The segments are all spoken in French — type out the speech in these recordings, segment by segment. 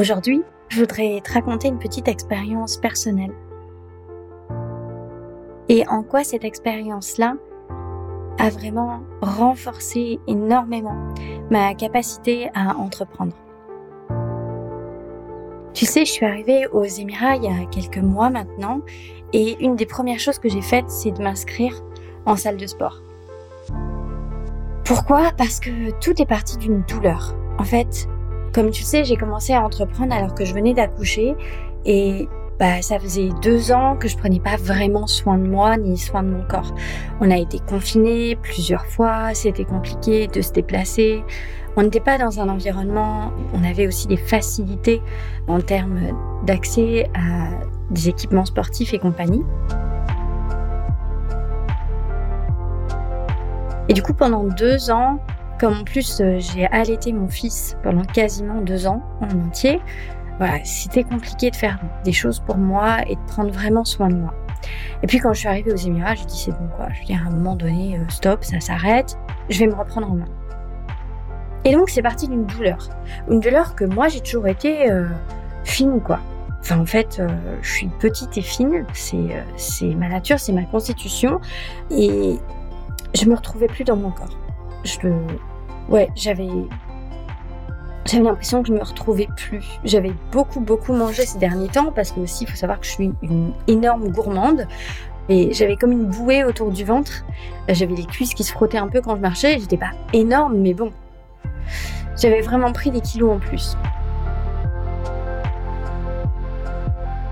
Aujourd'hui, je voudrais te raconter une petite expérience personnelle. Et en quoi cette expérience-là a vraiment renforcé énormément ma capacité à entreprendre. Tu sais, je suis arrivée aux Émirats il y a quelques mois maintenant et une des premières choses que j'ai faites, c'est de m'inscrire en salle de sport. Pourquoi? Parce que tout est parti d'une douleur. En fait, comme tu sais, j'ai commencé à entreprendre alors que je venais d'accoucher et bah, ça faisait deux ans que je prenais pas vraiment soin de moi ni soin de mon corps. On a été confinés plusieurs fois, c'était compliqué de se déplacer. On n'était pas dans un environnement, on avait aussi des facilités en termes d'accès à des équipements sportifs et compagnie. Et du coup, pendant deux ans, comme en plus euh, j'ai allaité mon fils pendant quasiment deux ans en entier, voilà, c'était compliqué de faire des choses pour moi et de prendre vraiment soin de moi. Et puis quand je suis arrivée aux Émirats, je dit c'est bon quoi, je dis à un moment donné, euh, stop, ça s'arrête, je vais me reprendre en main. Et donc c'est parti d'une douleur, une douleur que moi j'ai toujours été euh, fine quoi. Enfin, en fait, je suis petite et fine, c'est c'est ma nature, c'est ma constitution, et je me retrouvais plus dans mon corps. Ouais, j'avais, j'avais l'impression que je me retrouvais plus. J'avais beaucoup, beaucoup mangé ces derniers temps parce que aussi, il faut savoir que je suis une énorme gourmande. Et j'avais comme une bouée autour du ventre. J'avais les cuisses qui se frottaient un peu quand je marchais. J'étais pas énorme, mais bon. J'avais vraiment pris des kilos en plus.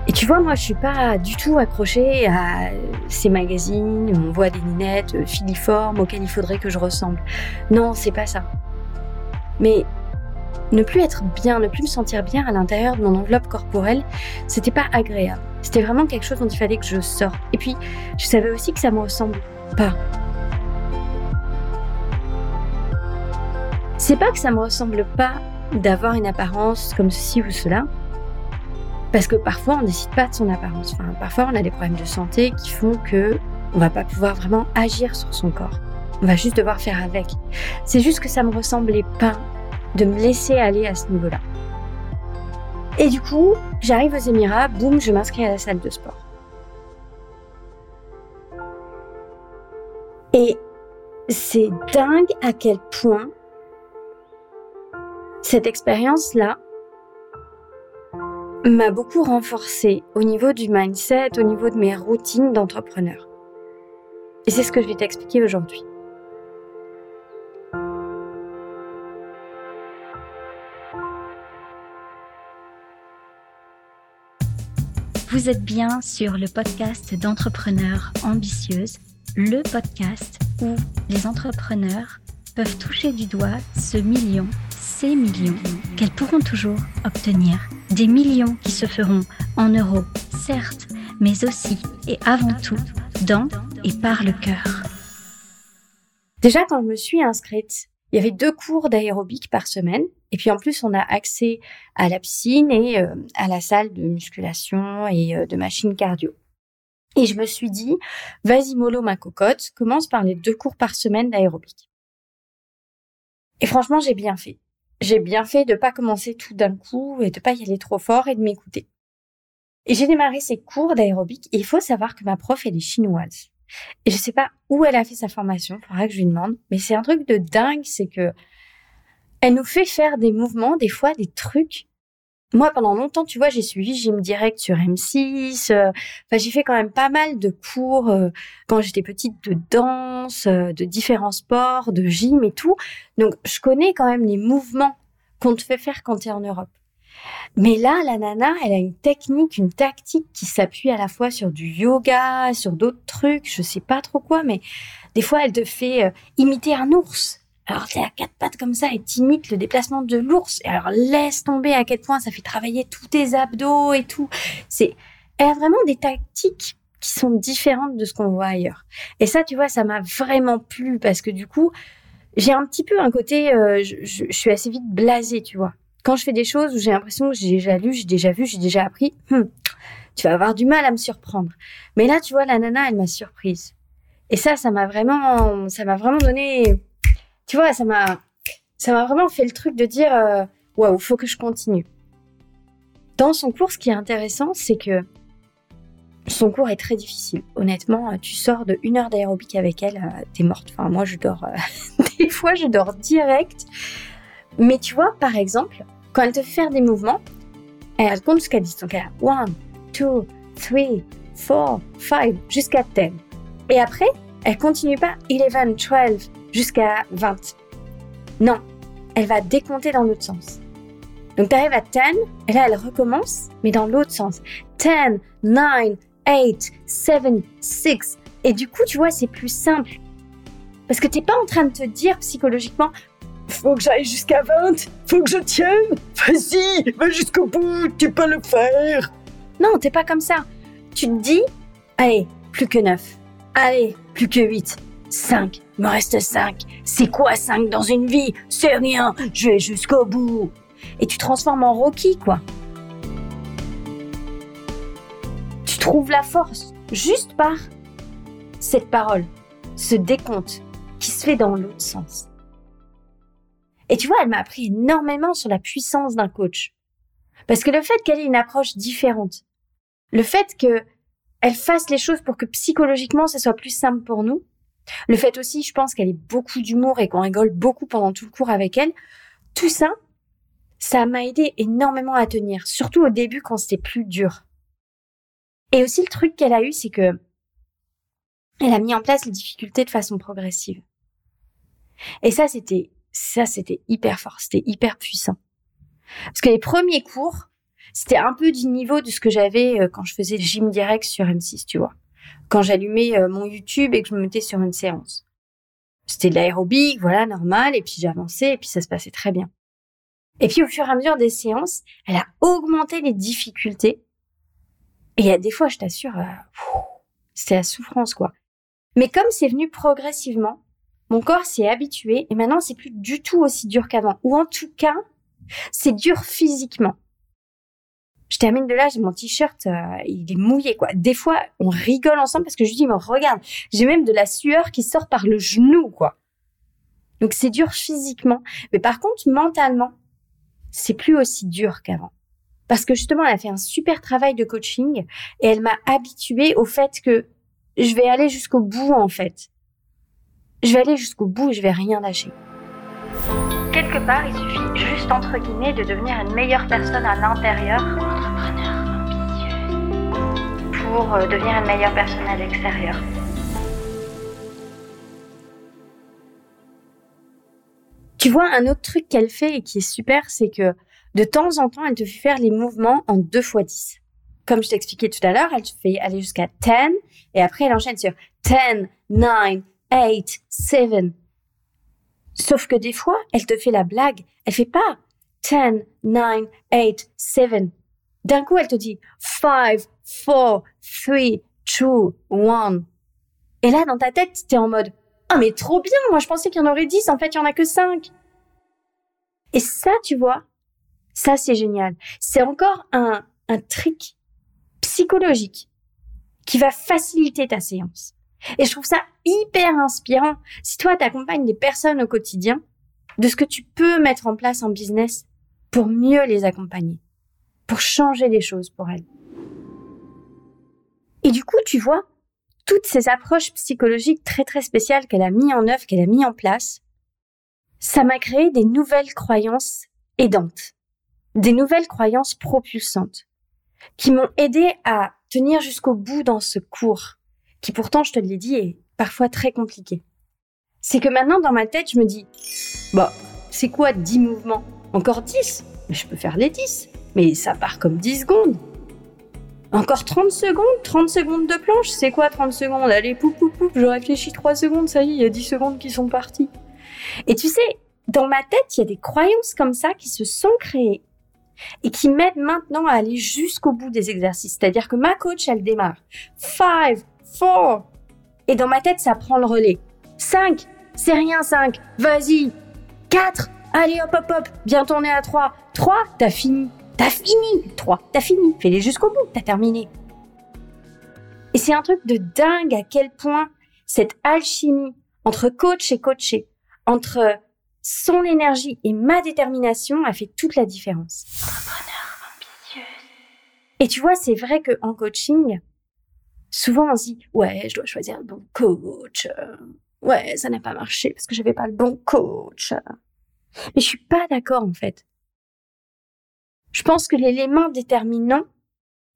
Et tu vois, moi, je suis pas du tout accrochée à ces magazines où on voit des lunettes euh, filiformes auxquelles il faudrait que je ressemble. Non, c'est pas ça. Mais ne plus être bien, ne plus me sentir bien à l'intérieur de mon enveloppe corporelle, c'était pas agréable. C'était vraiment quelque chose dont il fallait que je sorte. Et puis, je savais aussi que ça me ressemble pas. C'est pas que ça me ressemble pas d'avoir une apparence comme ceci ou cela, parce que parfois, on décide pas de son apparence. Parfois, on a des problèmes de santé qui font que on va pas pouvoir vraiment agir sur son corps. On va juste devoir faire avec. C'est juste que ça me ressemblait pas de me laisser aller à ce niveau-là. Et du coup, j'arrive aux Émirats, boum, je m'inscris à la salle de sport. Et c'est dingue à quel point cette expérience-là m'a beaucoup renforcé au niveau du mindset, au niveau de mes routines d'entrepreneur. Et c'est ce que je vais t'expliquer aujourd'hui. Vous êtes bien sur le podcast d'entrepreneurs ambitieuses, le podcast où les entrepreneurs peuvent toucher du doigt ce million, ces millions qu'elles pourront toujours obtenir. Des millions qui se feront en euros, certes, mais aussi et avant tout dans et par le cœur. Déjà, quand je me suis inscrite, il y avait deux cours d'aérobic par semaine. Et puis en plus, on a accès à la piscine et euh, à la salle de musculation et euh, de machine cardio. Et je me suis dit, vas-y mollo ma cocotte, commence par les deux cours par semaine d'aérobic. Et franchement, j'ai bien fait. J'ai bien fait de pas commencer tout d'un coup et de pas y aller trop fort et de m'écouter. Et j'ai démarré ces cours d'aérobic et il faut savoir que ma prof, elle est chinoise. Et je sais pas où elle a fait sa formation, faudra que je lui demande, mais c'est un truc de dingue, c'est que elle nous fait faire des mouvements, des fois des trucs. Moi, pendant longtemps, tu vois, j'ai suivi Gym Direct sur M6. Euh, j'ai fait quand même pas mal de cours euh, quand j'étais petite de danse, euh, de différents sports, de gym et tout. Donc, je connais quand même les mouvements qu'on te fait faire quand tu es en Europe. Mais là, la nana, elle a une technique, une tactique qui s'appuie à la fois sur du yoga, sur d'autres trucs, je sais pas trop quoi, mais des fois, elle te fait imiter un ours. Alors t'es à quatre pattes comme ça et t'imites le déplacement de l'ours. Et alors laisse tomber à quel point ça fait travailler tous tes abdos et tout. C'est, elle a vraiment des tactiques qui sont différentes de ce qu'on voit ailleurs. Et ça, tu vois, ça m'a vraiment plu parce que du coup, j'ai un petit peu un côté, euh, je, suis assez vite blasée, tu vois. Quand je fais des choses où j'ai l'impression que j'ai déjà lu, j'ai déjà vu, j'ai déjà appris, hmm, tu vas avoir du mal à me surprendre. Mais là, tu vois, la nana, elle m'a surprise. Et ça, ça m'a vraiment, ça m'a vraiment donné tu vois, ça m'a, vraiment fait le truc de dire, euh, waouh, faut que je continue. Dans son cours, ce qui est intéressant, c'est que son cours est très difficile. Honnêtement, tu sors de une heure d'aérobic avec elle, euh, t'es morte. Enfin, moi, je dors. Euh, des fois, je dors direct. Mais tu vois, par exemple, quand elle te fait faire des mouvements, elle compte jusqu'à 10. Donc, elle a 1, 2, 3, 4, 5, jusqu'à 10. Et après, elle continue pas 11, 12, jusqu'à 20. Non, elle va décompter dans l'autre sens. Donc, tu arrives à 10, et là, elle recommence, mais dans l'autre sens. 10, 9, 8, 7, 6. Et du coup, tu vois, c'est plus simple. Parce que t'es pas en train de te dire psychologiquement, faut que j'aille jusqu'à 20, faut que je tienne, vas-y, va jusqu'au bout, tu peux le faire. Non, t'es pas comme ça. Tu te dis, allez, plus que 9, allez, plus que 8, 5, il me reste 5. C'est quoi 5 dans une vie? C'est rien, je vais jusqu'au bout. Et tu transformes en Rocky, quoi. trouve la force juste par cette parole, ce décompte qui se fait dans l'autre sens. Et tu vois, elle m'a appris énormément sur la puissance d'un coach. Parce que le fait qu'elle ait une approche différente, le fait qu'elle fasse les choses pour que psychologiquement ça soit plus simple pour nous, le fait aussi, je pense qu'elle ait beaucoup d'humour et qu'on rigole beaucoup pendant tout le cours avec elle, tout ça, ça m'a aidé énormément à tenir, surtout au début quand c'était plus dur. Et aussi, le truc qu'elle a eu, c'est que elle a mis en place les difficultés de façon progressive. Et ça, c'était, ça, c'était hyper fort, c'était hyper puissant. Parce que les premiers cours, c'était un peu du niveau de ce que j'avais euh, quand je faisais gym direct sur M6, tu vois. Quand j'allumais euh, mon YouTube et que je me mettais sur une séance. C'était de l'aérobic, voilà, normal, et puis j'avançais, et puis ça se passait très bien. Et puis au fur et à mesure des séances, elle a augmenté les difficultés et a des fois, je t'assure, euh, c'était la souffrance, quoi. Mais comme c'est venu progressivement, mon corps s'est habitué et maintenant c'est plus du tout aussi dur qu'avant. Ou en tout cas, c'est dur physiquement. Je termine de là, j'ai mon t-shirt, euh, il est mouillé quoi. Des fois, on rigole ensemble parce que je lui dis mais regarde, j'ai même de la sueur qui sort par le genou quoi. Donc c'est dur physiquement, mais par contre mentalement, c'est plus aussi dur qu'avant parce que justement, elle a fait un super travail de coaching et elle m'a habituée au fait que je vais aller jusqu'au bout en fait. Je vais aller jusqu'au bout et je vais rien lâcher. Quelque part, il suffit juste entre guillemets de devenir une meilleure personne à l'intérieur, pour euh, devenir une meilleure personne à l'extérieur. Tu vois, un autre truc qu'elle fait et qui est super, c'est que de temps en temps, elle te fait faire les mouvements en deux fois 10. Comme je t'expliquais tout à l'heure, elle te fait aller jusqu'à 10 et après elle enchaîne sur 10, 9, 8, 7. Sauf que des fois, elle te fait la blague. Elle fait pas 10, 9, 8, 7. D'un coup, elle te dit 5, 4, 3, 2, 1. Et là, dans ta tête, t'es en mode Ah, mais trop bien, moi je pensais qu'il y en aurait 10, en fait, il y en a que 5. Et ça, tu vois, ça, c'est génial. C'est encore un, un trick psychologique qui va faciliter ta séance. Et je trouve ça hyper inspirant. Si toi, t'accompagnes des personnes au quotidien, de ce que tu peux mettre en place en business pour mieux les accompagner, pour changer les choses pour elles. Et du coup, tu vois, toutes ces approches psychologiques très très spéciales qu'elle a mis en œuvre, qu'elle a mis en place, ça m'a créé des nouvelles croyances aidantes des nouvelles croyances propulsantes qui m'ont aidé à tenir jusqu'au bout dans ce cours, qui pourtant, je te l'ai dit, est parfois très compliqué. C'est que maintenant, dans ma tête, je me dis, bah, c'est quoi 10 mouvements? Encore 10 Mais je peux faire les 10. Mais ça part comme 10 secondes. Encore 30 secondes 30 secondes de planche C'est quoi 30 secondes? Allez, poup, poup, poup, je réfléchis 3 secondes, ça y est, il y a 10 secondes qui sont parties. Et tu sais, dans ma tête, il y a des croyances comme ça qui se sont créées et qui m'aide maintenant à aller jusqu'au bout des exercices. C'est-à-dire que ma coach, elle démarre. 5, 4. Et dans ma tête, ça prend le relais. 5, c'est rien 5. Vas-y. 4, allez hop hop hop. Bien tourné à 3. 3, t'as fini. T'as fini. 3, t'as fini. Fais-les jusqu'au bout. T'as terminé. Et c'est un truc de dingue à quel point cette alchimie entre coach et coaché, entre son énergie et ma détermination a fait toute la différence. Et tu vois, c'est vrai que en coaching, souvent on se dit ouais, je dois choisir le bon coach. Ouais, ça n'a pas marché parce que j'avais pas le bon coach. Mais je suis pas d'accord en fait. Je pense que l'élément déterminant,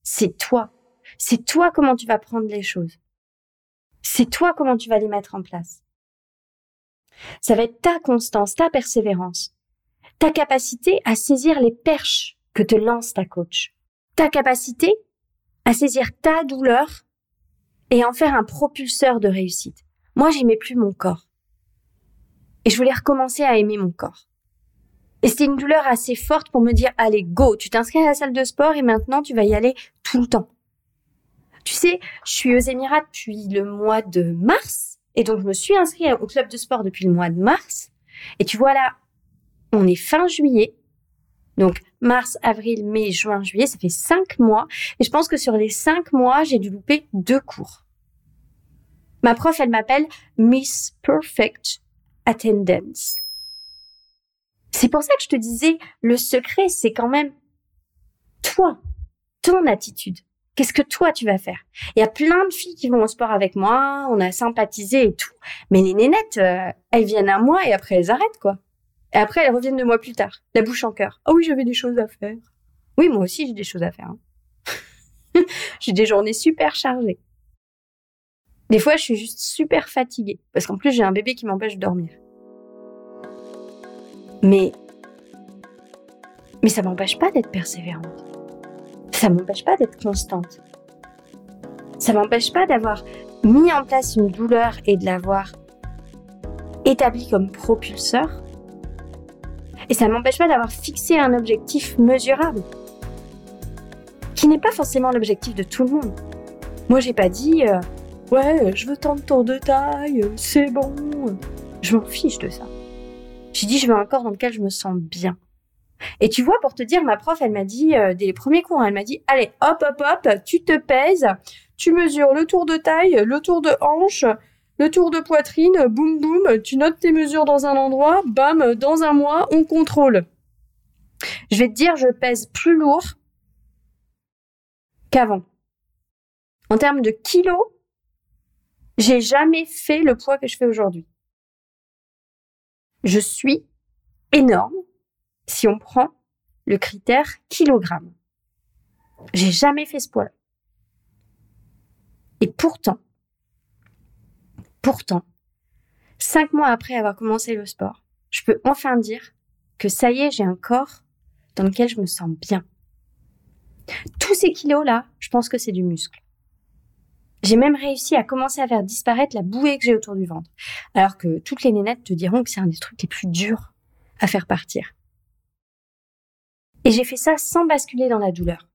c'est toi. C'est toi comment tu vas prendre les choses. C'est toi comment tu vas les mettre en place. Ça va être ta constance, ta persévérance, ta capacité à saisir les perches que te lance ta coach, ta capacité à saisir ta douleur et en faire un propulseur de réussite. Moi, j'aimais plus mon corps. Et je voulais recommencer à aimer mon corps. Et c'était une douleur assez forte pour me dire, allez, go, tu t'inscris à la salle de sport et maintenant tu vas y aller tout le temps. Tu sais, je suis aux Émirats depuis le mois de mars. Et donc, je me suis inscrite au club de sport depuis le mois de mars. Et tu vois là, on est fin juillet. Donc, mars, avril, mai, juin, juillet, ça fait cinq mois. Et je pense que sur les cinq mois, j'ai dû louper deux cours. Ma prof, elle m'appelle Miss Perfect Attendance. C'est pour ça que je te disais, le secret, c'est quand même toi, ton attitude. Qu'est-ce que toi tu vas faire? Il y a plein de filles qui vont au sport avec moi, on a sympathisé et tout. Mais les nénettes, euh, elles viennent à moi et après elles arrêtent quoi. Et après elles reviennent de moi plus tard, la bouche en cœur. Oh oui, j'avais des choses à faire. Oui, moi aussi j'ai des choses à faire. Hein. j'ai des journées super chargées. Des fois, je suis juste super fatiguée parce qu'en plus j'ai un bébé qui m'empêche de dormir. Mais mais ça m'empêche pas d'être persévérante ça m'empêche pas d'être constante. Ça m'empêche pas d'avoir mis en place une douleur et de l'avoir établie comme propulseur. Et ça m'empêche pas d'avoir fixé un objectif mesurable. Qui n'est pas forcément l'objectif de tout le monde. Moi, j'ai pas dit, euh, ouais, je veux tant de tours de taille, c'est bon. Je m'en fiche de ça. Dit, je veux un corps dans lequel je me sens bien. Et tu vois, pour te dire, ma prof, elle m'a dit, euh, des premiers cours, hein, elle m'a dit, allez, hop, hop, hop, tu te pèses, tu mesures le tour de taille, le tour de hanche, le tour de poitrine, boum, boum, tu notes tes mesures dans un endroit, bam, dans un mois, on contrôle. Je vais te dire, je pèse plus lourd qu'avant. En termes de kilos, j'ai jamais fait le poids que je fais aujourd'hui. Je suis énorme si on prend le critère kilogramme. J'ai jamais fait ce poids-là. Et pourtant, pourtant, cinq mois après avoir commencé le sport, je peux enfin dire que ça y est, j'ai un corps dans lequel je me sens bien. Tous ces kilos-là, je pense que c'est du muscle. J'ai même réussi à commencer à faire disparaître la bouée que j'ai autour du ventre. Alors que toutes les nénettes te diront que c'est un des trucs les plus durs à faire partir. Et j'ai fait ça sans basculer dans la douleur.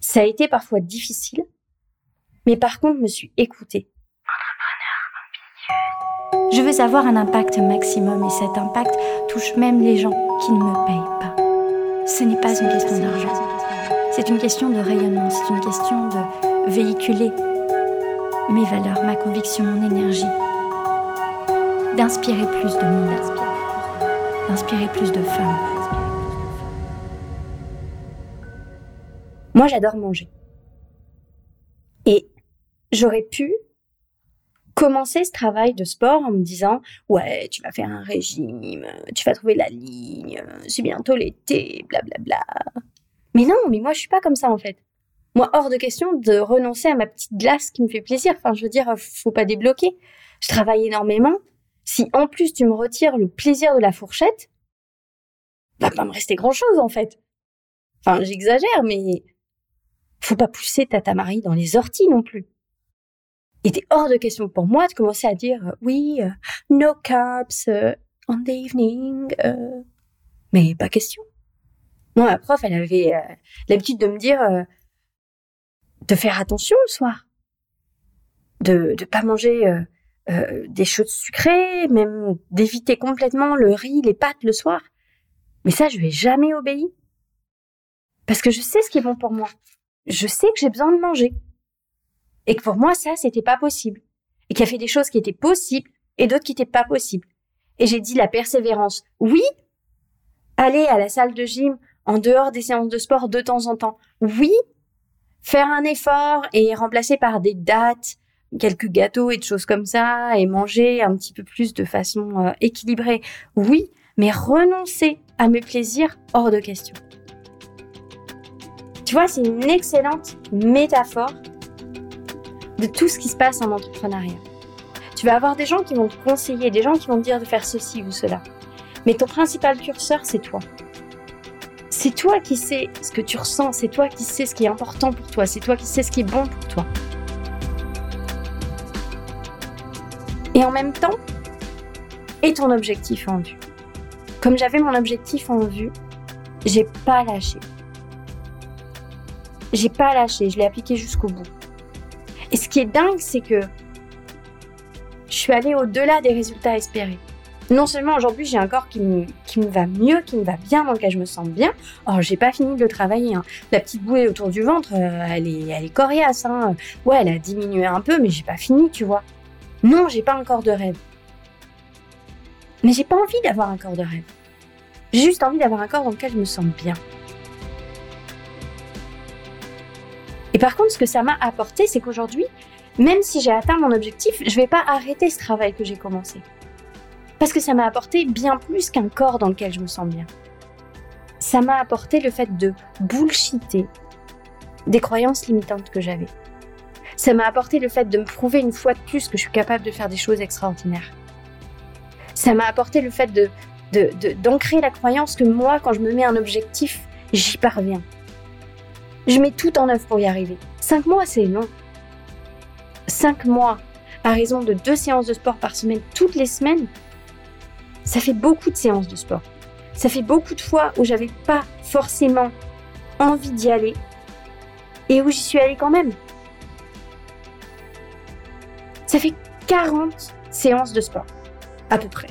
Ça a été parfois difficile, mais par contre, je me suis écoutée. Je veux avoir un impact maximum et cet impact touche même les gens qui ne me payent pas. Ce n'est pas une question d'argent. C'est une question de rayonnement, c'est une question de véhiculer mes valeurs, ma conviction, mon énergie, d'inspirer plus de monde inspirer plus de femmes. Moi, j'adore manger. Et j'aurais pu commencer ce travail de sport en me disant ouais tu vas faire un régime tu vas trouver la ligne c'est bientôt l'été blablabla mais non mais moi je suis pas comme ça en fait moi hors de question de renoncer à ma petite glace qui me fait plaisir enfin je veux dire faut pas débloquer je travaille énormément si en plus tu me retires le plaisir de la fourchette, va pas me rester grand chose en fait. Enfin, j'exagère, mais faut pas pousser Tata Marie dans les orties non plus. Il était hors de question pour moi de commencer à dire euh, oui, euh, no carbs uh, on the evening, mais pas question. Moi, ma prof, elle avait l'habitude de me dire de faire attention le soir, de de pas manger euh, des choses sucrées, même d'éviter complètement le riz, les pâtes le soir. Mais ça, je ai jamais obéi. Parce que je sais ce qui est bon pour moi. Je sais que j'ai besoin de manger. Et que pour moi, ça, c'était pas possible. Et qu'il y avait des choses qui étaient possibles et d'autres qui étaient pas possibles. Et j'ai dit la persévérance. Oui, aller à la salle de gym en dehors des séances de sport de temps en temps. Oui, faire un effort et remplacer par des dates, quelques gâteaux et de choses comme ça, et manger un petit peu plus de façon euh, équilibrée. Oui, mais renoncer à mes plaisirs hors de question. Tu vois, c'est une excellente métaphore de tout ce qui se passe en entrepreneuriat. Tu vas avoir des gens qui vont te conseiller, des gens qui vont te dire de faire ceci ou cela. Mais ton principal curseur, c'est toi. C'est toi qui sais ce que tu ressens, c'est toi qui sais ce qui est important pour toi, c'est toi qui sais ce qui est bon pour toi. Et en même temps, et ton objectif en vue. Comme j'avais mon objectif en vue, j'ai pas lâché. J'ai pas lâché, je l'ai appliqué jusqu'au bout. Et ce qui est dingue, c'est que je suis allée au-delà des résultats espérés. Non seulement aujourd'hui j'ai un corps qui me, qui me va mieux, qui me va bien, dans lequel je me sens bien. Or j'ai pas fini de le travailler. Hein. La petite bouée autour du ventre, euh, elle est, elle est coriace. Hein. Ouais, elle a diminué un peu, mais j'ai pas fini, tu vois. Non, j'ai pas un corps de rêve. Mais j'ai pas envie d'avoir un corps de rêve. J'ai juste envie d'avoir un corps dans lequel je me sens bien. Et par contre, ce que ça m'a apporté, c'est qu'aujourd'hui, même si j'ai atteint mon objectif, je vais pas arrêter ce travail que j'ai commencé. Parce que ça m'a apporté bien plus qu'un corps dans lequel je me sens bien. Ça m'a apporté le fait de bullshiter des croyances limitantes que j'avais. Ça m'a apporté le fait de me prouver une fois de plus que je suis capable de faire des choses extraordinaires. Ça m'a apporté le fait de, d'ancrer la croyance que moi, quand je me mets un objectif, j'y parviens. Je mets tout en œuvre pour y arriver. Cinq mois, c'est long. Cinq mois, à raison de deux séances de sport par semaine, toutes les semaines, ça fait beaucoup de séances de sport. Ça fait beaucoup de fois où j'avais pas forcément envie d'y aller et où j'y suis allée quand même. Ça fait 40 séances de sport, à peu près.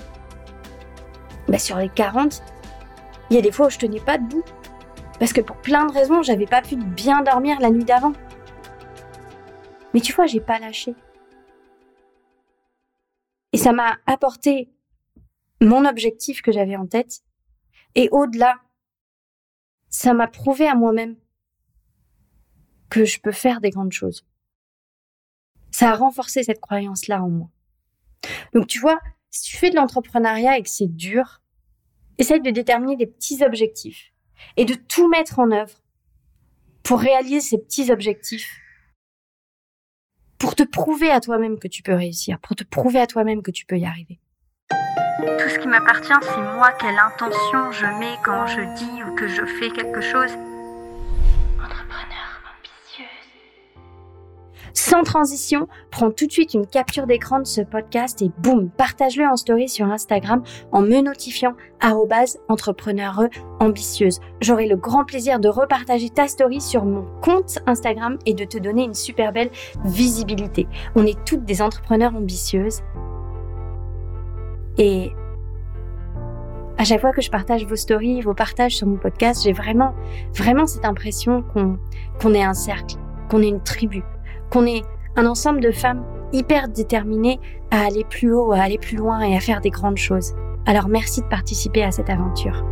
Bah, sur les 40, il y a des fois où je tenais pas debout. Parce que pour plein de raisons, j'avais pas pu bien dormir la nuit d'avant. Mais tu vois, j'ai pas lâché. Et ça m'a apporté mon objectif que j'avais en tête. Et au-delà, ça m'a prouvé à moi-même que je peux faire des grandes choses. Ça a renforcé cette croyance-là en moi. Donc tu vois, si tu fais de l'entrepreneuriat et que c'est dur, essaye de déterminer des petits objectifs et de tout mettre en œuvre pour réaliser ces petits objectifs, pour te prouver à toi-même que tu peux réussir, pour te prouver à toi-même que tu peux y arriver. Tout ce qui m'appartient, c'est moi, quelle intention je mets quand je dis ou que je fais quelque chose. Entrepreneur ambitieuse. Sans transition, prends tout de suite une capture d'écran de ce podcast et boum, partage-le en story sur Instagram en me notifiant entrepreneur ambitieuse. J'aurai le grand plaisir de repartager ta story sur mon compte Instagram et de te donner une super belle visibilité. On est toutes des entrepreneurs ambitieuses et à chaque fois que je partage vos stories, vos partages sur mon podcast, j'ai vraiment, vraiment cette impression qu'on qu'on est un cercle, qu'on est une tribu, qu'on est un ensemble de femmes hyper déterminées à aller plus haut, à aller plus loin et à faire des grandes choses. Alors merci de participer à cette aventure.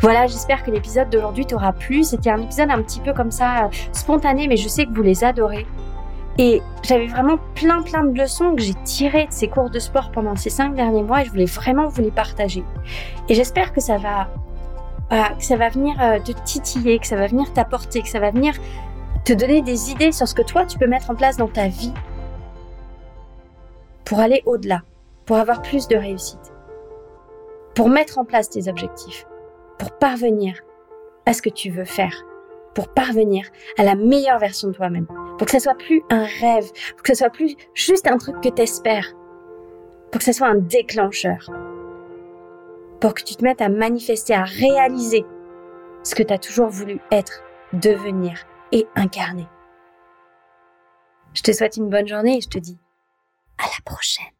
Voilà, j'espère que l'épisode d'aujourd'hui t'aura plu. C'était un épisode un petit peu comme ça, euh, spontané, mais je sais que vous les adorez. Et j'avais vraiment plein plein de leçons que j'ai tirées de ces cours de sport pendant ces cinq derniers mois et je voulais vraiment vous les partager. Et j'espère que ça va, que ça va venir euh, te titiller, que ça va venir t'apporter, que ça va venir te donner des idées sur ce que toi tu peux mettre en place dans ta vie pour aller au-delà, pour avoir plus de réussite, pour mettre en place tes objectifs, pour parvenir à ce que tu veux faire, pour parvenir à la meilleure version de toi-même pour que ça soit plus un rêve, pour que ça soit plus juste un truc que t'espères, pour que ça soit un déclencheur, pour que tu te mettes à manifester, à réaliser ce que tu as toujours voulu être, devenir et incarner. Je te souhaite une bonne journée et je te dis à la prochaine.